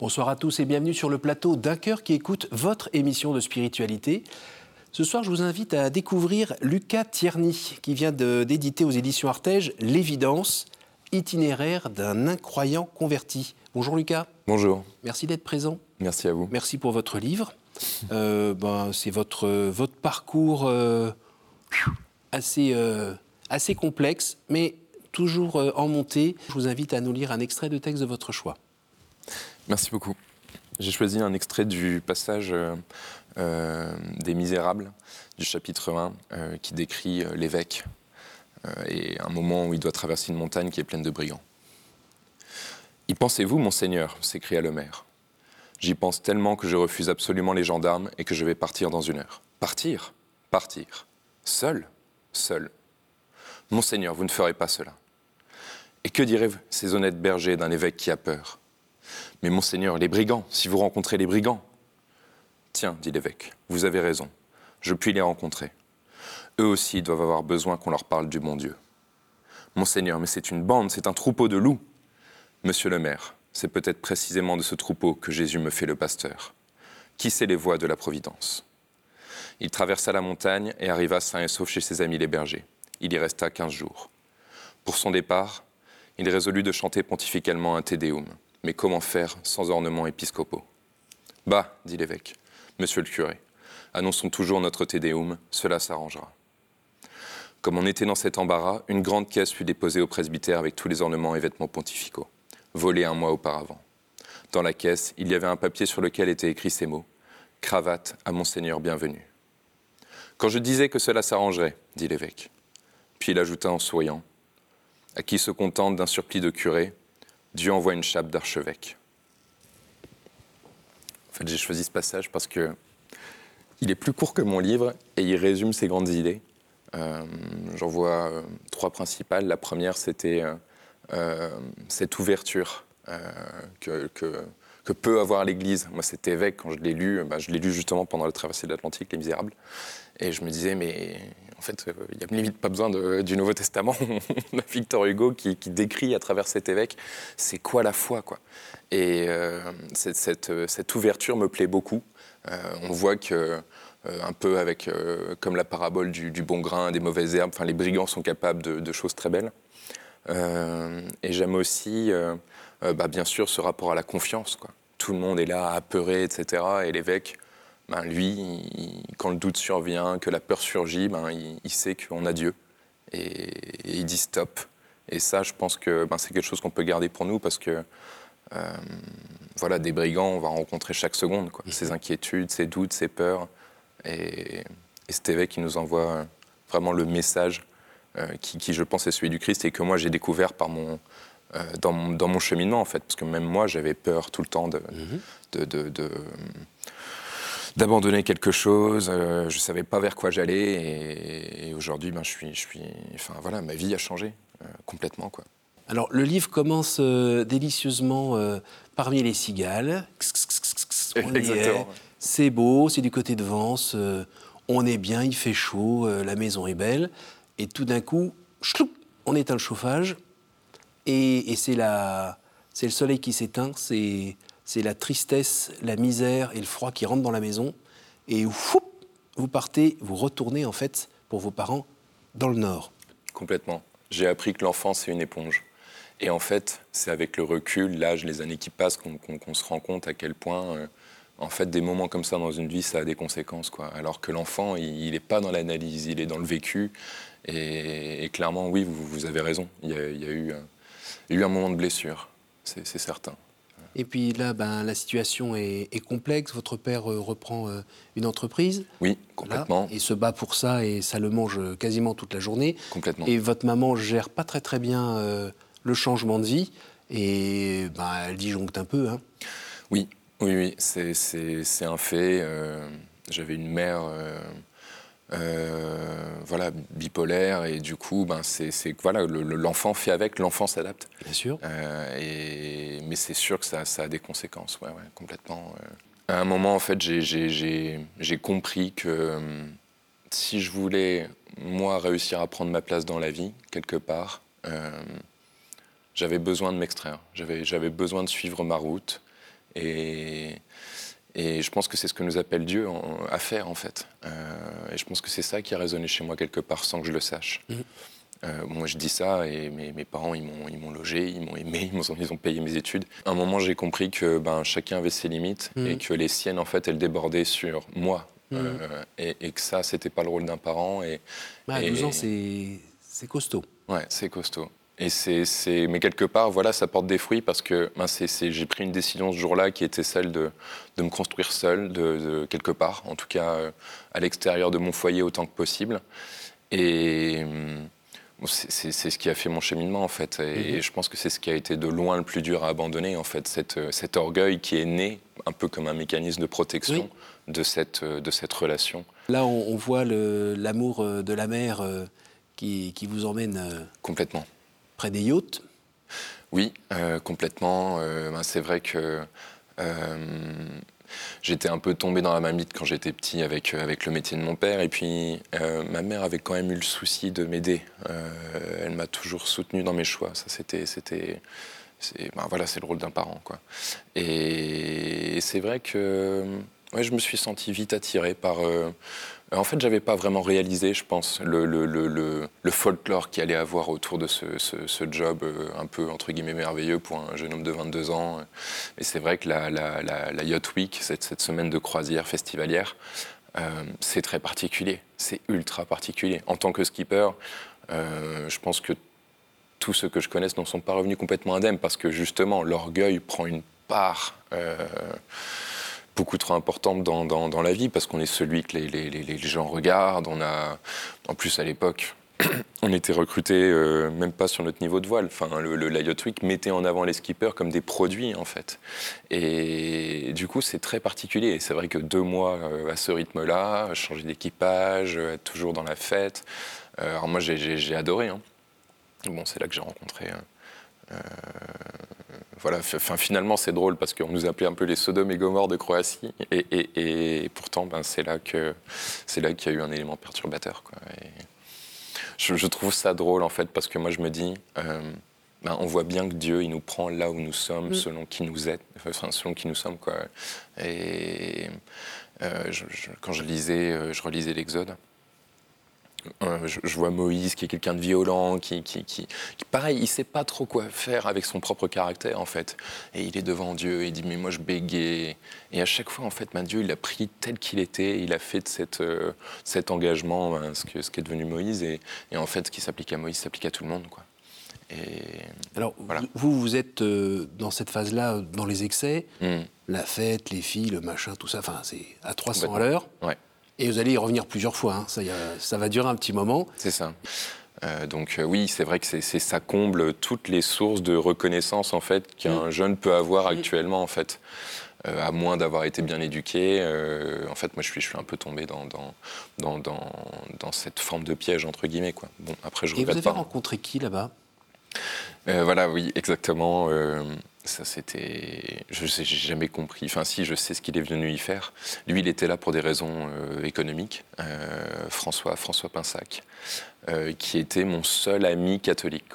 Bonsoir à tous et bienvenue sur le plateau d'un cœur qui écoute votre émission de spiritualité. Ce soir, je vous invite à découvrir Lucas Tierny, qui vient d'éditer aux éditions Artege L'évidence, itinéraire d'un incroyant converti. Bonjour Lucas. Bonjour. Merci d'être présent. Merci à vous. Merci pour votre livre. Euh, ben, C'est votre, votre parcours euh, assez, euh, assez complexe, mais toujours en montée. Je vous invite à nous lire un extrait de texte de votre choix. Merci beaucoup. J'ai choisi un extrait du passage euh, euh, des Misérables, du chapitre 1, euh, qui décrit l'évêque et un moment où il doit traverser une montagne qui est pleine de brigands. Y pensez-vous, monseigneur? s'écria le maire. J'y pense tellement que je refuse absolument les gendarmes et que je vais partir dans une heure. Partir Partir. Seul Seul. Monseigneur, vous ne ferez pas cela. Et que diraient ces honnêtes bergers d'un évêque qui a peur? Mais monseigneur, les brigands, si vous rencontrez les brigands. Tiens, dit l'évêque, vous avez raison, je puis les rencontrer. Eux aussi doivent avoir besoin qu'on leur parle du bon Dieu. Monseigneur, mais c'est une bande, c'est un troupeau de loups. Monsieur le maire, c'est peut-être précisément de ce troupeau que Jésus me fait le pasteur. Qui sait les voies de la Providence? Il traversa la montagne et arriva sain et sauf chez ses amis les bergers. Il y resta quinze jours. Pour son départ, il résolut de chanter pontificalement un Te Deum. Mais comment faire sans ornements épiscopaux? Bah, dit l'évêque, monsieur le curé, annonçons toujours notre Tédéum, cela s'arrangera. Comme on était dans cet embarras, une grande caisse fut déposée au presbytère avec tous les ornements et vêtements pontificaux, volés un mois auparavant. Dans la caisse, il y avait un papier sur lequel étaient écrits ces mots Cravate à Monseigneur bienvenu. Quand je disais que cela s'arrangerait, dit l'évêque. Puis il ajouta en souriant À qui se contente d'un surplis de curé, Dieu envoie une chape d'archevêque. En fait, j'ai choisi ce passage parce que il est plus court que mon livre et il résume ses grandes idées. Euh, j'en vois euh, trois principales. La première, c'était euh, cette ouverture que, que, peut avoir l'Église. Moi, cet évêque, quand je l'ai lu, bah, je l'ai lu justement pendant la traversée de l'Atlantique, Les Misérables. Et je me disais, mais en fait, euh, il n'y a limite pas besoin du Nouveau Testament. On a Victor Hugo qui, décrit à travers cet évêque, c'est quoi la foi, quoi. Et euh, cette, ouverture me plaît beaucoup. Euh, on voit que un peu avec, comme la parabole du, bon grain, des mauvaises herbes, les brigands sont capables de, choses très belles. et j'aime aussi, bah, bien sûr, ce rapport à la confiance. Quoi. Tout le monde est là, apeuré, etc. Et l'évêque, ben, lui, quand le doute survient, que la peur surgit, ben, il, sait qu'on a Dieu. Et, il dit stop. Et ça, je pense que ben, c'est quelque chose qu'on peut garder pour nous parce que euh, voilà, des brigands, on va rencontrer chaque seconde. Quoi. Ces inquiétudes, ces doutes, ces peurs. Et, et cet évêque qui nous envoie vraiment le message euh, qui, je pense, est celui du Christ et que moi j'ai découvert par mon, euh, dans, mon, dans, mon, cheminement, en fait. Parce que même moi, j'avais peur tout le temps de, de, de d'abandonner quelque chose. Euh, je ne savais pas vers quoi j'allais. Et, aujourd'hui, ben, je suis, je suis, enfin, voilà, ma vie a changé euh, complètement. Quoi. Alors, le livre commence euh, délicieusement parmi les cigales. C'est beau, c'est du côté de Vence. on est bien, il fait chaud, la maison est belle. Et tout d'un coup, on éteint le chauffage. Et, et c'est le soleil qui s'éteint. C'est la tristesse, la misère et le froid qui rentrent dans la maison. Et vous partez, vous retournez en fait pour vos parents dans le Nord. Complètement. J'ai appris que l'enfant, c'est une éponge. Et en fait, c'est avec le recul, l'âge, les années qui passent, qu'on se rend compte à quel point, euh, en fait, des moments comme ça dans une vie, ça a des conséquences. Quoi. Alors que l'enfant, il n'est pas dans l'analyse, il est dans le vécu. Et, clairement, oui, vous, avez raison. Il y a, eu, il y a eu un moment de blessure, c'est certain. Et puis là, ben, la situation est, complexe. Votre père euh, reprend euh, une entreprise. Oui, complètement. et se bat pour ça et ça le mange quasiment toute la journée. Complètement. Et votre maman gère pas très très bien euh, le changement de vie et ben, elle disjoncte un peu. Hein. Oui, oui, oui, c'est un fait. J'avais une mère euh, voilà, bipolaire, et du coup, ben, c'est voilà, l'enfant fait avec, l'enfant s'adapte. Bien sûr. Euh, et, mais c'est sûr que ça, ça, a des conséquences, ouais, ouais, complètement. À un moment, en fait, j'ai compris que si je voulais, moi, réussir à prendre ma place dans la vie, quelque part, euh, j'avais besoin de m'extraire. J'avais besoin de suivre ma route. Et, et je pense que c'est ce que nous appelle Dieu à faire, en fait. et je pense que c'est ça qui a résonné chez moi quelque part sans que je le sache. Mmh. Euh, moi, je dis ça et mes, mes parents, ils m'ont, ils m'ont logé, ils m'ont aimé, ils, ils ont payé mes études. À un moment, j'ai compris que ben, chacun avait ses limites et mmh. que les siennes, en fait, elles débordaient sur moi. Mmh. Euh, et, et, que ça, c'était pas le rôle d'un parent. Et, à 12 ans, c'est, c'est costaud. Ouais, c'est costaud. Et c'est, c'est, mais quelque part, voilà, ça porte des fruits parce que ben, j'ai pris une décision ce jour-là qui était celle de, de me construire seul, de, de, quelque part, en tout cas euh, à l'extérieur de mon foyer autant que possible. Et, hum, c'est ce qui a fait mon cheminement en fait, et, mhm. je pense que c'est ce qui a été de loin le plus dur à abandonner en fait, cette, cet orgueil qui est né un peu comme un mécanisme de protection de, cette, de cette relation. Là, on, voit l'amour euh, de la mère euh, qui, qui, vous emmène euh, complètement près des yachts. Oui, complètement. Ben, c'est vrai que j'étais un peu tombé dans la mamite quand j'étais petit avec, euh, avec le métier de mon père. Et puis, euh, ma mère avait quand même eu le souci de m'aider. Euh, elle m'a toujours soutenu dans mes choix. Ça, c'était. c'était ben voilà, c'est le rôle d'un parent. Quoi. Et, c'est vrai que je me suis senti vite attiré par en fait, j'avais pas vraiment réalisé, je pense, le, folklore qu'il allait avoir autour de ce, job euh, un peu, entre guillemets, merveilleux pour un jeune homme de 22 ans. Et c'est vrai que la, Yacht Week, cette, semaine de croisière festivalière, euh, c'est très particulier. C'est ultra particulier. En tant que skipper, euh, je pense que tous ceux que je connaisse n'en sont pas revenus complètement indemnes parce que justement, l'orgueil prend une part beaucoup trop importante dans, la vie parce qu'on est celui que les, gens regardent. On a, en plus à l'époque, on était recrutés euh, même pas sur notre niveau de voile. Enfin, le, le Yacht Week mettait en avant les skippers comme des produits en fait. Et du coup, c'est très particulier. C'est vrai que deux mois euh, à ce rythme-là, changer d'équipage, être toujours dans la fête. Euh, alors moi, j'ai adoré. Hein. Bon, c'est là que j'ai rencontré voilà, enfin, finalement, c'est drôle parce qu'on nous appelait un peu les Sodome et Gomorre de Croatie, et, pourtant, ben, c'est là que c'est là qu'il y a eu un élément perturbateur. Quoi. Je, trouve ça drôle en fait parce que moi, je me dis, euh, ben, on voit bien que Dieu, il nous prend là où nous sommes, mm. selon qui nous êtes, enfin, selon qui nous sommes, quoi. Et euh, quand je lisais, euh, je relisais l'Exode. Euh, je, vois Moïse qui est quelqu'un de violent, qui, qui, qui, pareil, il sait pas trop quoi faire avec son propre caractère en fait. Et il est devant Dieu il dit mais moi je bégaye. Et à chaque fois en fait, ben, Dieu il a pris tel qu'il était, il a fait de cette, euh, cet engagement ben, ce, que, ce qui est devenu Moïse et, et en fait ce qui s'applique à Moïse s'applique à tout le monde quoi. Et Alors vous vous êtes euh, dans cette phase-là dans les excès, hmm. la fête, les filles, le machin, tout ça, enfin c'est à 300 à l'heure. Ouais. Et vous allez y revenir plusieurs fois, hein. ça, ça, va durer un petit moment. C'est ça. Euh, donc euh, oui, c'est vrai que c'est, ça comble toutes les sources de reconnaissance en fait qu'un mm. jeune peut avoir mm. actuellement en fait. Euh, à moins d'avoir été bien éduqué. en fait, moi, je suis, je suis un peu tombé dans, dans, dans, dans, cette forme de piège, entre guillemets. Quoi. Bon, après, je Et vous avez rencontré qui là-bas? Voilà, oui, exactement. Ça, c'était. Je n'ai jamais compris. Enfin, si, je sais ce qu'il est venu y faire. Lui, il était là pour des raisons euh, économiques. Euh, François, François Pinsac, euh, qui était mon seul ami catholique.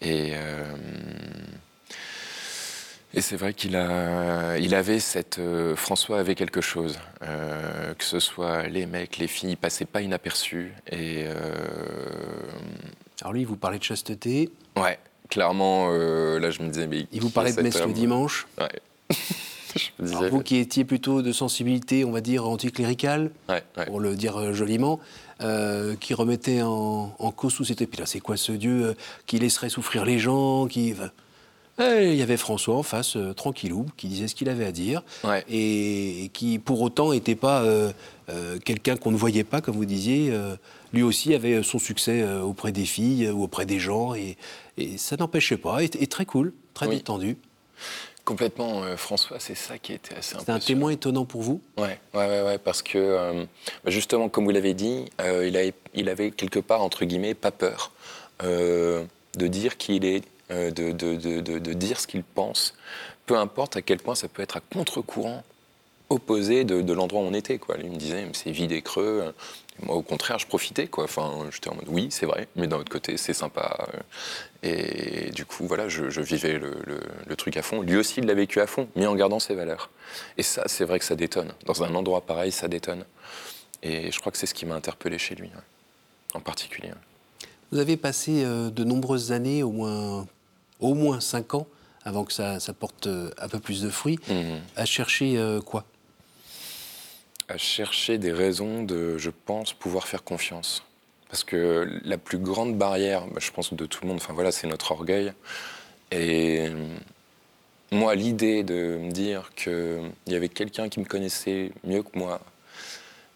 et. Et c'est vrai qu'il a, il avait cette, François avait quelque chose, que ce soit les mecs, les filles, il passait pas inaperçu. Et alors lui, vous parlait de chasteté. Ouais clairement, euh, là, je me disais, mais. Il vous parlait de messe le dimanche Ouais. Alors, vous qui étiez plutôt de sensibilité, on va dire, anticléricale, pour le dire euh, joliment, euh, qui remettait en, cause tout cet Puis là, c'est quoi ce Dieu qui laisserait souffrir les gens qui... Eh, il y avait François en face, tranquillou, qui disait ce qu'il avait à dire, et, qui pour autant n'était pas quelqu'un qu'on ne voyait pas, comme vous disiez. lui aussi avait son succès auprès des filles ou auprès des gens, et, et ça n'empêchait pas, et, très cool, très détendu. Complètement, euh, François, c'est ça qui était assez C'était un témoin étonnant pour vous? Ouais, ouais, ouais, parce que euh, bah, justement, comme vous l'avez dit, euh, il, avait, il, avait, quelque part, entre guillemets, pas peur de dire qui il est, de, de, de, de, dire ce qu'il pense, peu importe à quel point ça peut être à contre-courant opposé de, l'endroit où on était. Quoi. Lui me disait, c'est vide et creux. moi, au contraire, je profitais. Quoi. Enfin, j'étais en mode, oui, c'est vrai, mais d'un autre côté, c'est sympa. Et du coup, voilà, je, vivais le, truc à fond. Lui aussi, il l'a vécu à fond, mais en gardant ses valeurs. Et ça, c'est vrai que ça détonne. Dans un endroit pareil, ça détonne. Et je crois que c'est ce qui m'a interpellé chez lui, en particulier. Vous avez passé euh, de nombreuses années, au moins, au moins cinq ans, avant que ça, porte euh, un peu plus de fruits, mhm. à chercher euh, quoi? À chercher des raisons de, je pense, pouvoir faire confiance. Parce que la plus grande barrière, bah, je pense, de tout le monde, enfin voilà, c'est notre orgueil. Et moi, l'idée de me dire qu'il y avait quelqu'un qui me connaissait mieux que moi,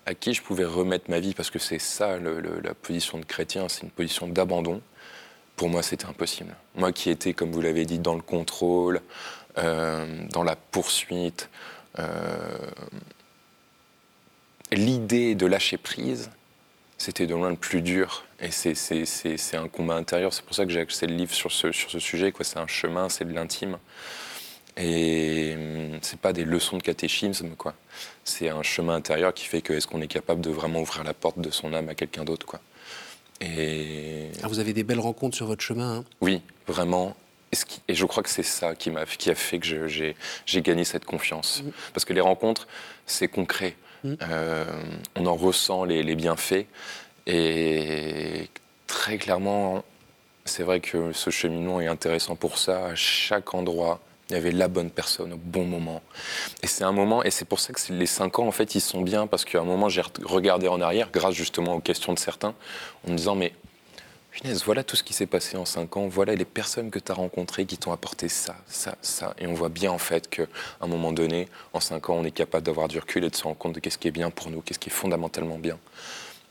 à qui je pouvais remettre ma vie, parce que c'est ça la position de chrétien, c'est une position d'abandon pour moi, c'était impossible. Moi qui étais, comme vous l'avez dit, dans le contrôle, euh, dans la poursuite, euh, l'idée de lâcher prise, c'était de loin le plus dur. Et c'est un combat intérieur. C'est pour ça que j'ai accès le livre sur ce, sur ce sujet. C'est un chemin, c'est de l'intime. Et hum, c'est pas des leçons de catéchisme, quoi. C'est un chemin intérieur qui fait que est-ce qu'on est capable de vraiment ouvrir la porte de son âme à quelqu'un d'autre, quoi. Et... Ah, vous avez des belles rencontres sur votre chemin. Hein? Oui, vraiment. Et je crois que c'est ça qui, m'a, qui a fait que j'ai, gagné cette confiance. Mmh. Parce que les rencontres, c'est concret. Mmh. Euh, on en ressent les, bienfaits. Et très clairement, c'est vrai que ce cheminement est intéressant pour ça. À chaque endroit, il y avait la bonne personne au bon moment. Et c'est un moment, et c'est pour ça que les cinq ans, en fait, ils sont bien, parce qu'à un moment, j'ai regardé en arrière, grâce justement aux questions de certains, en me disant, mais punaise, voilà tout ce qui s'est passé en cinq ans, voilà les personnes que tu as rencontrées qui t'ont apporté ça, ça, ça. Et on voit bien, en fait, qu'à un moment donné, en cinq ans, on est capable d'avoir du recul et de se rendre compte de qu'est-ce qui est bien pour nous, qu'est-ce qui est fondamentalement bien.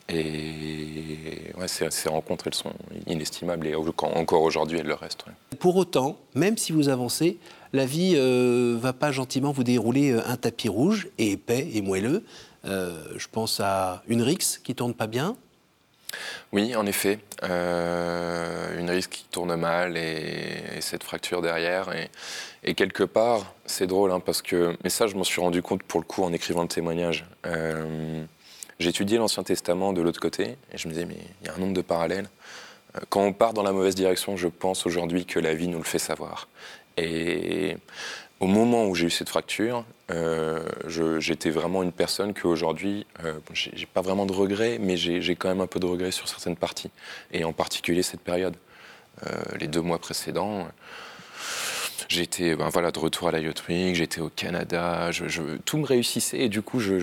Et ouais, ces, rencontres, elles sont inestimables et encore aujourd'hui, elles le restent. Pour autant, même si vous avancez, la vie ne euh, va pas gentiment vous dérouler euh, un tapis rouge et épais et moelleux. Euh, je pense à une Rix qui tourne pas bien. Oui, en effet, une Rix qui tourne mal et, cette fracture derrière. Et, quelque part, c'est drôle hein, parce que, mais ça, je m'en suis rendu compte pour le coup en écrivant le témoignage. J'ai étudié l'Ancien Testament de l'autre côté et je me disais, mais il y a un nombre de parallèles. Quand on part dans la mauvaise direction, je pense aujourd'hui que la vie nous le fait savoir. Et au moment où j'ai eu cette fracture, euh, j'étais vraiment une personne qu'aujourd'hui, euh, j'ai pas vraiment de regrets, mais j'ai quand même un peu de regrets sur certaines parties, et en particulier cette période. Euh, les deux mois précédents, j'étais ben voilà, de retour à la Yacht Week, j'étais au Canada, je, tout me réussissait, et du coup, je,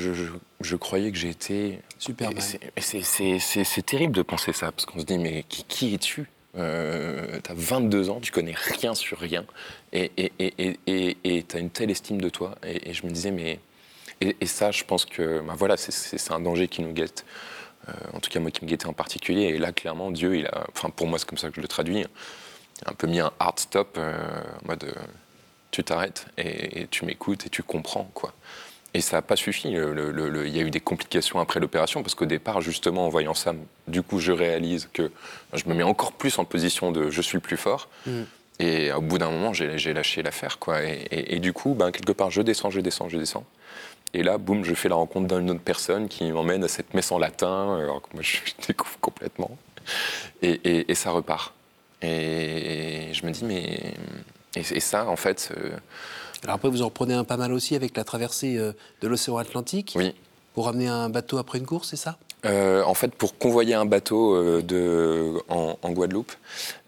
je croyais que j'étais... Super. C'est terrible de penser ça, parce qu'on se dit, mais qui, qui es-tu? Euh, tu as 22 ans, tu connais rien sur rien, et tu as une telle estime de toi. Et, je me disais, mais. Et, ça, je pense que bah voilà, c'est un danger qui nous guette. Euh, en tout cas, moi qui me guettais en particulier. Et là, clairement, Dieu, il a, enfin, pour moi, c'est comme ça que je le traduis, il a un peu mis un hard stop euh, en mode tu t'arrêtes et, tu m'écoutes et tu comprends, quoi. Et ça n'a pas suffi. il y a eu des complications après l'opération parce qu'au départ, justement, en voyant ça, du coup, je réalise que je me mets encore plus en position de je suis le plus fort. Mm. Et au bout d'un moment, j'ai lâché l'affaire. quoi. Et, du coup, ben, quelque part, je descends, je descends, je descends. Et là, boum, je fais la rencontre d'une autre personne qui m'emmène à cette messe en latin, alors que moi, je découvre complètement. Et, et ça repart. Et je me dis, mais. Et, ça, en fait. Euh, alors après, vous en reprenez un pas mal aussi avec la traversée euh, de l'océan Atlantique. Oui. Pour amener un bateau après une course, c'est ça? Euh, En fait, pour convoyer un bateau euh, de, en, Guadeloupe.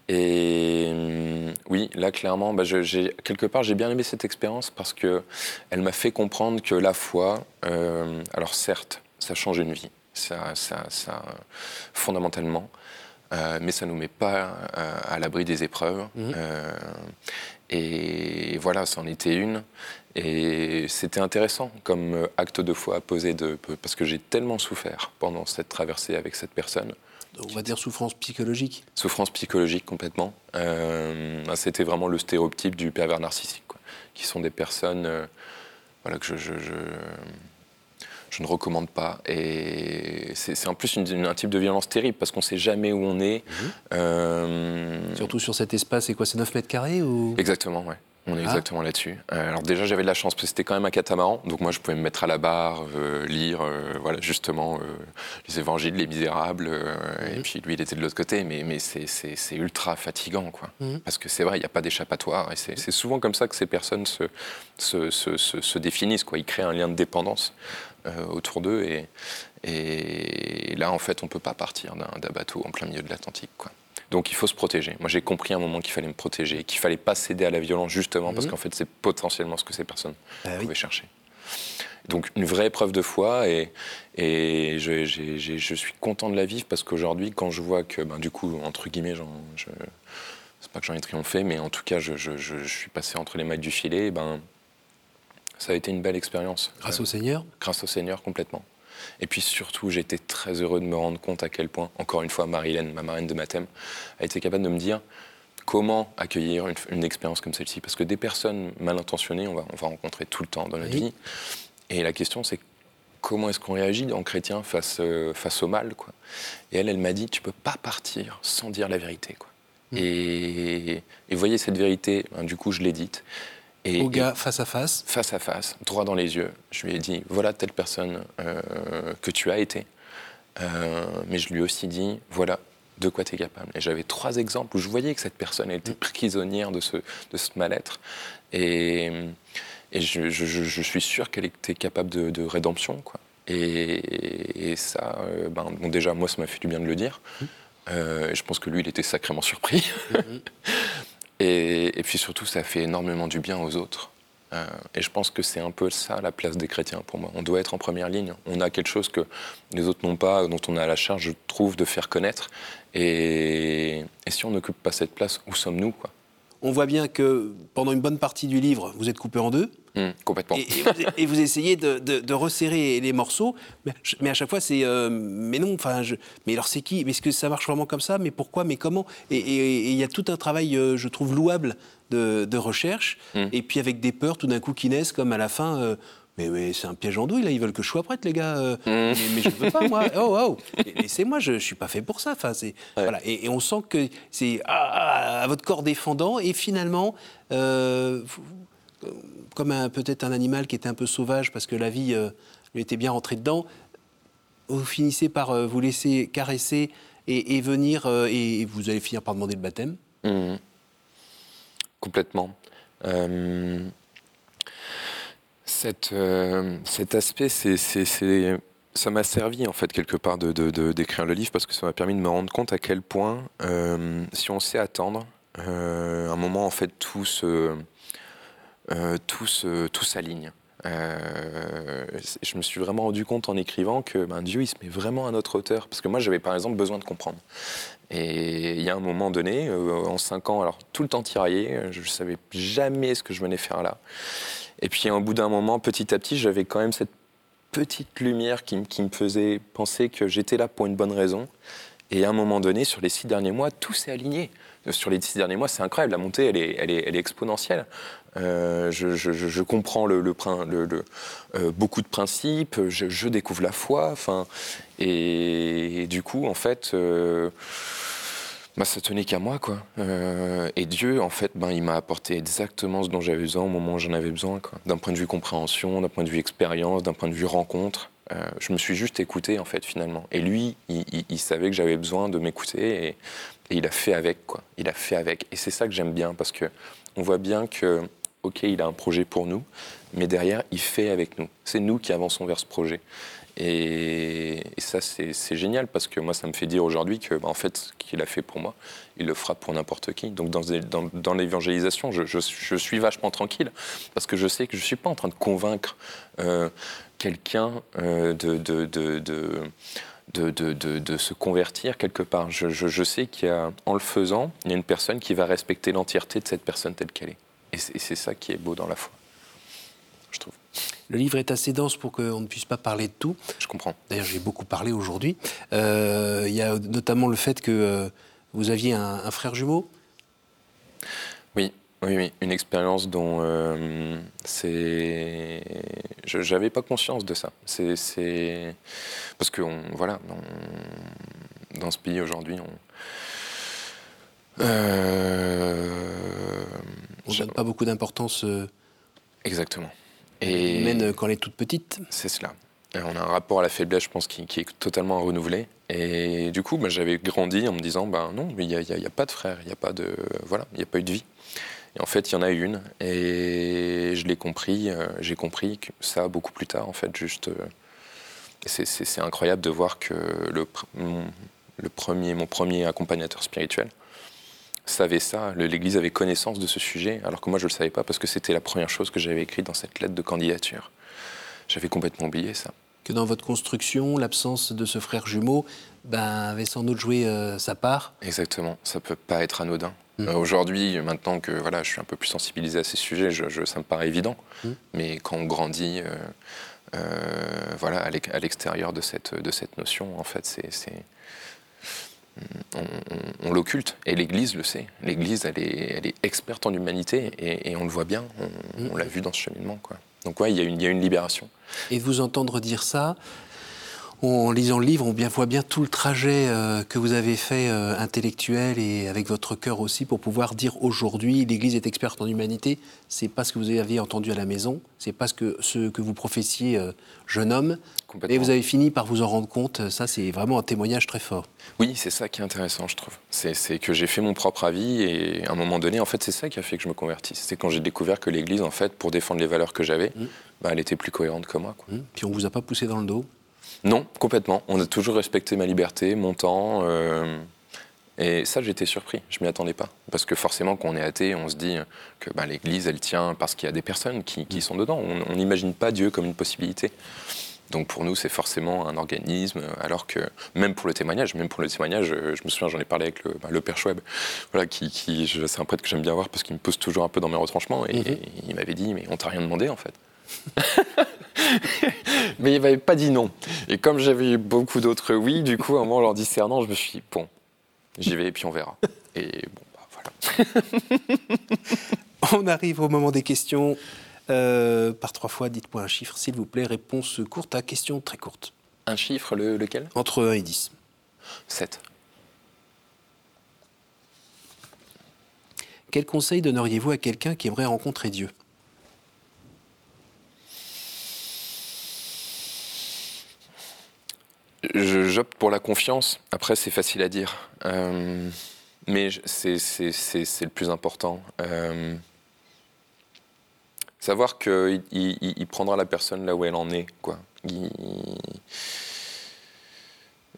Et hum, oui, là clairement, bah, quelque part, j'ai bien aimé cette expérience parce que elle m'a fait comprendre que la foi, alors certes, ça change une vie, ça, ça, ça fondamentalement, mais ça ne nous met pas à l'abri des épreuves. Mmh. Et voilà, c'en était une. Et c'était intéressant comme acte de foi à poser, de, parce que j'ai tellement souffert pendant cette traversée avec cette personne. On va dire souffrance psychologique Souffrance psychologique, complètement. Euh, c'était vraiment le stéréotype du pervers narcissique, qui sont des personnes euh, voilà, que je, je, je ne recommande pas. Et c'est en plus une, un type de violence terrible parce qu'on ne sait jamais où on est. Mhm. Euh, Surtout sur cet espace, c'est quoi C'est 9 mètres carrés ou... Exactement, ouais. On est Ah. exactement là-dessus. Euh, alors déjà, j'avais de la chance parce que c'était quand même un catamaran, donc moi, je pouvais me mettre à la barre, euh, lire, euh, voilà, justement, les Évangiles, les Misérables, et puis lui, il était de l'autre côté, mais, mais c'est- ultra fatigant, quoi. Mhm. Parce que c'est vrai, il n'y a pas d'échappatoire, et c'est c'est souvent comme ça que ces personnes se, se, se- se- se définissent, quoi. Ils créent un lien de dépendance autour d'eux, et, et là, en fait, on peut pas partir d'un d'un bateau en plein milieu de l'Atlantique, quoi. Donc il faut se protéger. Moi j'ai compris à un moment qu'il fallait me protéger, qu'il fallait pas céder à la violence justement parce Mhm. qu'en fait c'est potentiellement ce que ces personnes Bah oui. pouvaient chercher. Donc une vraie preuve de foi et, et je, suis content de la vivre parce qu'aujourd'hui quand je vois que ben, du coup entre guillemets c'est pas que j'en ai triomphé mais en tout cas je, suis passé entre les mailles du filet, et ben ça a été une belle expérience. Grâce Euh, au Seigneur? Grâce au Seigneur complètement. Et puis surtout, j'ai été très heureux de me rendre compte à quel point, encore une fois, Marie-Hélène, ma marraine de baptême, a été capable de me dire comment accueillir une, une expérience comme celle-ci. Parce que des personnes mal intentionnées, on va, on va rencontrer tout le temps dans Oui. vie. Et la question, c'est comment est-ce qu'on réagit en chrétien face, euh, face au mal quoi. Et elle, elle m'a dit, tu peux pas partir sans dire la vérité. Quoi. Mm. Et, et voyez, cette vérité, hein, du coup, je l'ai dite. Et, Au et- gars face à face. face à face, droit dans les yeux. Je lui ai dit, voilà telle personne euh, que tu as été. Euh, mais je lui ai aussi dit, voilà de quoi tu es capable. Et j'avais trois exemples où je voyais que cette personne était prisonnière de ce, de ce mal-être. Et, et je, je- suis sûr qu'elle était capable de, de rédemption. Quoi. Et, et ça, euh, ben, bon, déjà, moi, ça m'a fait du bien de le dire. Euh, et je pense que lui, il était sacrément surpris. Et, puis surtout, ça fait énormément du bien aux autres. Euh, et je pense que c'est un peu ça la place des chrétiens pour moi. On doit être en première ligne. On a quelque chose que les autres n'ont pas, dont on a la charge, je trouve, de faire connaître. Et, si on n'occupe pas cette place, où sommes-nous On voit bien que pendant une bonne partie du livre, vous êtes coupé en deux. Hum, Complètement. Et, et vous, et vous essayez de, de- de resserrer les morceaux, mais, mais à chaque fois c'est euh, mais non, enfin, mais alors c'est qui? Mais est-ce que ça marche vraiment comme ça? Mais pourquoi? Mais comment? Et il y a tout un travail, euh, je trouve louable de, de recherche, Mm. et puis avec des peurs tout d'un coup qui naissent, comme à la fin. euh, mais, mais c'est un piège en douille, là, ils veulent que je sois prête, les gars. euh, mais, mais je veux pas, moi. Oh, oh. Laissez-moi, je, je suis pas fait pour ça. Enfin, c'est, voilà. et, et on sent que c'est ah, ah, à votre corps défendant, et finalement, euh, comme peut-être un animal qui était un peu sauvage parce que la vie euh, lui était bien rentrée dedans, vous finissez par euh, vous laisser caresser et, venir, euh, et, vous allez finir par demander le baptême. Mhm. Complètement. Cette, cet aspect, c'est, ça m'a servi en fait quelque part de, d'écrire le livre parce que ça m'a permis de me rendre compte à quel point, si on sait attendre, un moment en fait tout se, tout se- tout s'aligne. Euh, je me suis vraiment rendu compte en écrivant que ben, Dieu il se met vraiment à notre hauteur parce que moi j'avais par exemple besoin de comprendre et il y a un moment donné, euh, en cinq ans, alors tout le temps tiraillé, euh, je ne savais jamais ce que je venais faire là. Et puis au bout d'un moment, petit à petit, j'avais quand même cette petite lumière qui, qui me faisait penser que j'étais là pour une bonne raison. Et à un moment donné, sur les six derniers mois, tout s'est aligné. Sur les six derniers mois, c'est incroyable. La montée, elle est, elle est, elle est exponentielle. Euh, je, comprends le, le euh, beaucoup de principes. Je, découvre la foi. Et, du coup, en fait, euh, bah, ça tenait qu'à moi, quoi. Euh, et Dieu, en fait, ben, il m'a apporté exactement ce dont j'avais besoin au moment où j'en avais besoin. D'un point de vue compréhension, d'un point de vue expérience, d'un point de vue rencontre. Je me suis juste écouté, en fait, finalement. Et lui, il, savait que j'avais besoin de m'écouter et il a fait avec, quoi. Il a fait avec. Et c'est ça que j'aime bien parce que on voit bien que, ok, il a un projet pour nous, mais derrière, il fait avec nous. C'est nous qui avançons vers ce projet. Et, ça, c'est génial parce que moi, ça me fait dire aujourd'hui que, bah, en fait, ce qu'il a fait pour moi, il le fera pour n'importe qui. Donc, dans, l'évangélisation, je, suis vachement tranquille parce que je sais que je ne suis pas en train de convaincre euh, quelqu'un euh, de de, de- de- de se convertir quelque part. Je, je- je sais qu'il y a, en le faisant, il y a une personne qui va respecter l'entièreté de cette personne telle qu'elle est. Et c'est ça qui est beau dans la foi, je trouve. Le livre est assez dense pour qu'on ne puisse pas parler de tout. Je comprends. D'ailleurs, j'ai beaucoup parlé aujourd'hui. Euh, Il y a notamment le fait que euh, vous aviez un, un frère jumeau? Oui, oui, oui. Une expérience dont euh, c'est. Je n'avais pas conscience de ça. C'est. Parce que, on- voilà, on- dans ce pays aujourd'hui, on. Euh, On ne donne pas beaucoup d'importance. Euh, Exactement. Et même quand elle est toute petite. C'est cela. on a un rapport à la faiblesse, je pense, qui, est totalement renouvelé. Et du coup, bah, j'avais grandi en me disant, ben non, il n'y a, a, pas de frère, il n'y a pas de, voilà, il a pas eu de vie. Et en fait, il y en a une. Et je l'ai compris. Euh, j'ai compris que ça beaucoup plus tard, en fait, juste. Euh, c'est incroyable de voir que le, le premier, mon premier accompagnateur spirituel savait ça, l'Église avait connaissance de ce sujet, alors que moi je ne le savais pas parce que c'était la première chose que j'avais écrite dans cette lettre de candidature. J'avais complètement oublié ça. Que dans votre construction, l'absence de ce frère jumeau ben, avait sans doute joué euh, sa part Exactement, ça ne peut pas être anodin. Mmh. Euh, aujourd'hui, maintenant que voilà, je suis un peu plus sensibilisé à ces sujets, je, ça me paraît évident. Mmh. Mais quand on grandit euh, voilà, à l'extérieur de cette, de cette notion, en fait, c'est on, l'occulte. Et l'Église le sait. L'Église, elle est, elle est, experte en humanité et, on le voit bien. On, l'a vu dans ce cheminement. Quoi. Donc, ouais, il y, a une, il y a une libération. Et vous entendre dire ça, en lisant le livre, on bien, voit bien tout le trajet euh, que vous avez fait euh, intellectuel et avec votre cœur aussi pour pouvoir dire aujourd'hui l'Église est experte en humanité. C'est pas ce que vous aviez entendu à la maison, c'est pas ce que, ce que vous professiez euh, jeune homme. Et vous avez fini par vous en rendre compte. Ça, c'est vraiment un témoignage très fort. Oui, c'est ça qui est intéressant, je trouve. C'est que j'ai fait mon propre avis et à un moment donné, en fait, c'est ça qui a fait que je me convertisse. C'est quand j'ai découvert que l'Église, en fait, pour défendre les valeurs que j'avais, mmh. bah, elle était plus cohérente que moi. Quoi. Mmh. Puis on vous a pas poussé dans le dos non, complètement. On a toujours respecté ma liberté, mon temps. Euh, et ça, j'étais surpris. Je m'y attendais pas. Parce que forcément, quand on est athée, on se dit que bah, l'Église, elle tient parce qu'il y a des personnes qui, sont dedans. On n'imagine pas Dieu comme une possibilité. Donc pour nous, c'est forcément un organisme, alors que même pour le témoignage, même pour le témoignage, euh, je me souviens, j'en ai parlé avec le, bah, Père Schweb, voilà, qui, c'est un prêtre que j'aime bien voir parce qu'il me pose toujours un peu dans mes retranchements, et, mm-hmm. il m'avait dit, mais on t'a rien demandé en fait. mais il m'avait pas dit non. Et comme j'avais eu beaucoup d'autres oui, du coup, à un moment, en leur discernant, je me suis dit, bon, j'y vais et puis on verra. Et bon, bah, voilà. on arrive au moment des questions. Euh, par trois fois, dites-moi un chiffre, s'il vous plaît. Réponse courte à question très courte. Un chiffre, lequel? Entre 1 et 10. 7. Quel conseil donneriez-vous à quelqu'un qui aimerait rencontrer Dieu? J'opte pour la confiance. Après, c'est facile à dire. Euh, mais c'est le plus important. Euh, savoir qu'il il, prendra la personne là où elle en est.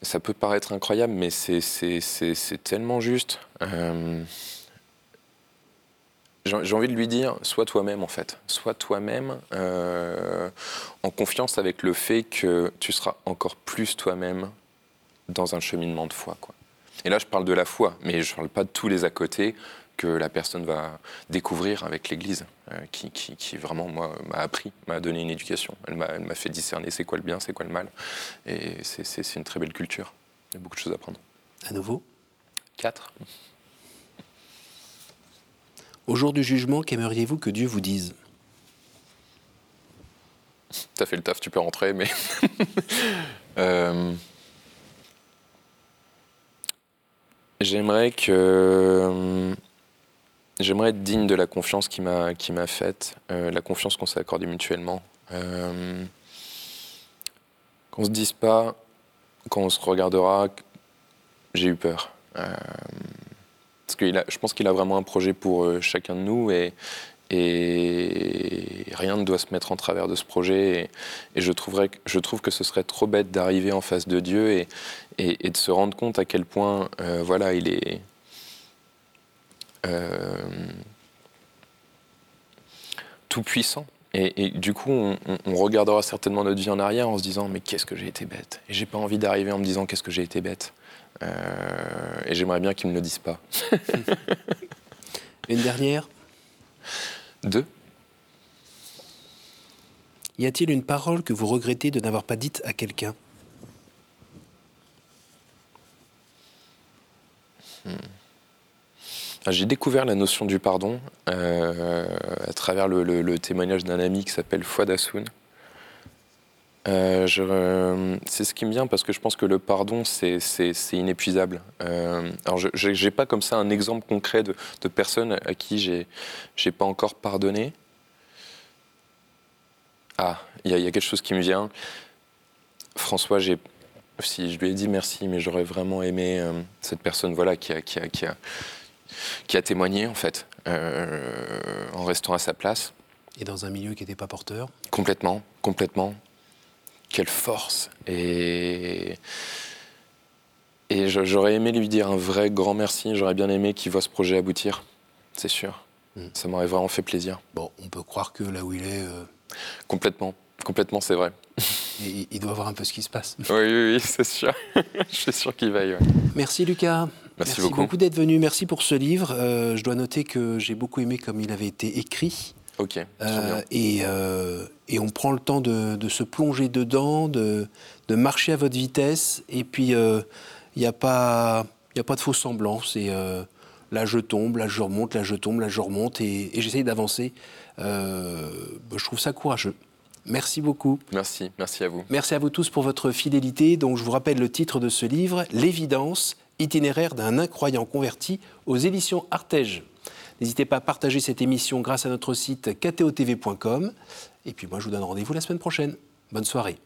Ça peut paraître incroyable, mais c'est tellement juste. Euh, j'ai envie de lui dire, sois toi-même en fait. Sois toi-même euh, en confiance avec le fait que tu seras encore plus toi-même dans un cheminement de foi. Quoi. Et là, je parle de la foi, mais je ne parle pas de tous les à côté que la personne va découvrir avec l'Église, euh, qui, qui, vraiment, moi, m'a appris, m'a donné une éducation. Elle m'a fait discerner c'est quoi le bien, c'est quoi le mal. Et c'est une très belle culture. Il y a beaucoup de choses à apprendre. À nouveau? Quatre. Au jour du jugement, qu'aimeriez-vous que Dieu vous dise? T'as fait le taf, tu peux rentrer, mais. Euh, j'aimerais que. J'aimerais être digne de la confiance qui m'a qui m'a faite, euh, la confiance qu'on s'est accordée mutuellement. Euh, qu'on se dise pas, quand on se regardera, j'ai eu peur. Euh, parce que je pense qu'il a vraiment un projet pour euh, chacun de nous et, rien ne doit se mettre en travers de ce projet. Et, je, trouverais, je trouve que ce serait trop bête d'arriver en face de Dieu et, et, de se rendre compte à quel point, euh, voilà, il est. Euh, tout puissant. Et, du coup, on, on, regardera certainement notre vie en arrière en se disant mais qu'est-ce que j'ai été bête? Et j'ai pas envie d'arriver en me disant qu'est-ce que j'ai été bête? Euh, et j'aimerais bien qu'ils ne me le disent pas. Une dernière Deux. Y a-t-il une parole que vous regrettez de n'avoir pas dite à quelqu'un? Hmm. ah, J'ai découvert la notion du pardon euh, à travers le, témoignage d'un ami qui s'appelle Fouad Hassoun, Euh, c'est ce qui me vient parce que je pense que le pardon, c'est inépuisable. alors, je n'ai pas comme ça un exemple concret de, de personnes à qui j'ai n'ai pas encore pardonné. Ah, il y, y, a quelque chose qui me vient. François, j'ai si je lui ai dit merci, mais j'aurais vraiment aimé euh, cette personne voilà, qui, a, qui, a, qui, a, qui a témoigné, en fait, euh, en restant à sa place. Et dans un milieu qui n'était pas porteur Complètement, complètement. Quelle force Et, et j'aurais aimé lui dire un vrai grand merci. J'aurais bien aimé qu'il voit ce projet aboutir, c'est sûr. Hmm. Ça m'aurait vraiment fait plaisir. Bon, on peut croire que là où il est... Euh, complètement, complètement, c'est vrai. il doit voir un peu ce qui se passe. Oui, oui, oui c'est sûr. je suis sûr qu'il va y. Merci Lucas. Merci, beaucoup, d'être venu. Merci pour ce livre. Euh, je dois noter que j'ai beaucoup aimé comme il avait été écrit. Ok. Euh, et, euh, et, on prend le temps de, se plonger dedans, de, de, marcher à votre vitesse. Et puis, il n'y a, pas, a pas de faux semblants. C'est là je tombe, là je remonte, là je tombe, là je remonte. Et, et j'essaye d'avancer. je trouve ça courageux. Merci beaucoup. Merci, merci à vous. Merci à vous tous pour votre fidélité. Donc je vous rappelle le titre de ce livre, L'évidence, itinéraire d'un incroyant converti aux éditions Artege. N'hésitez pas à partager cette émission grâce à notre site ktotv.com. Et puis moi je vous donne rendez-vous la semaine prochaine. Bonne soirée.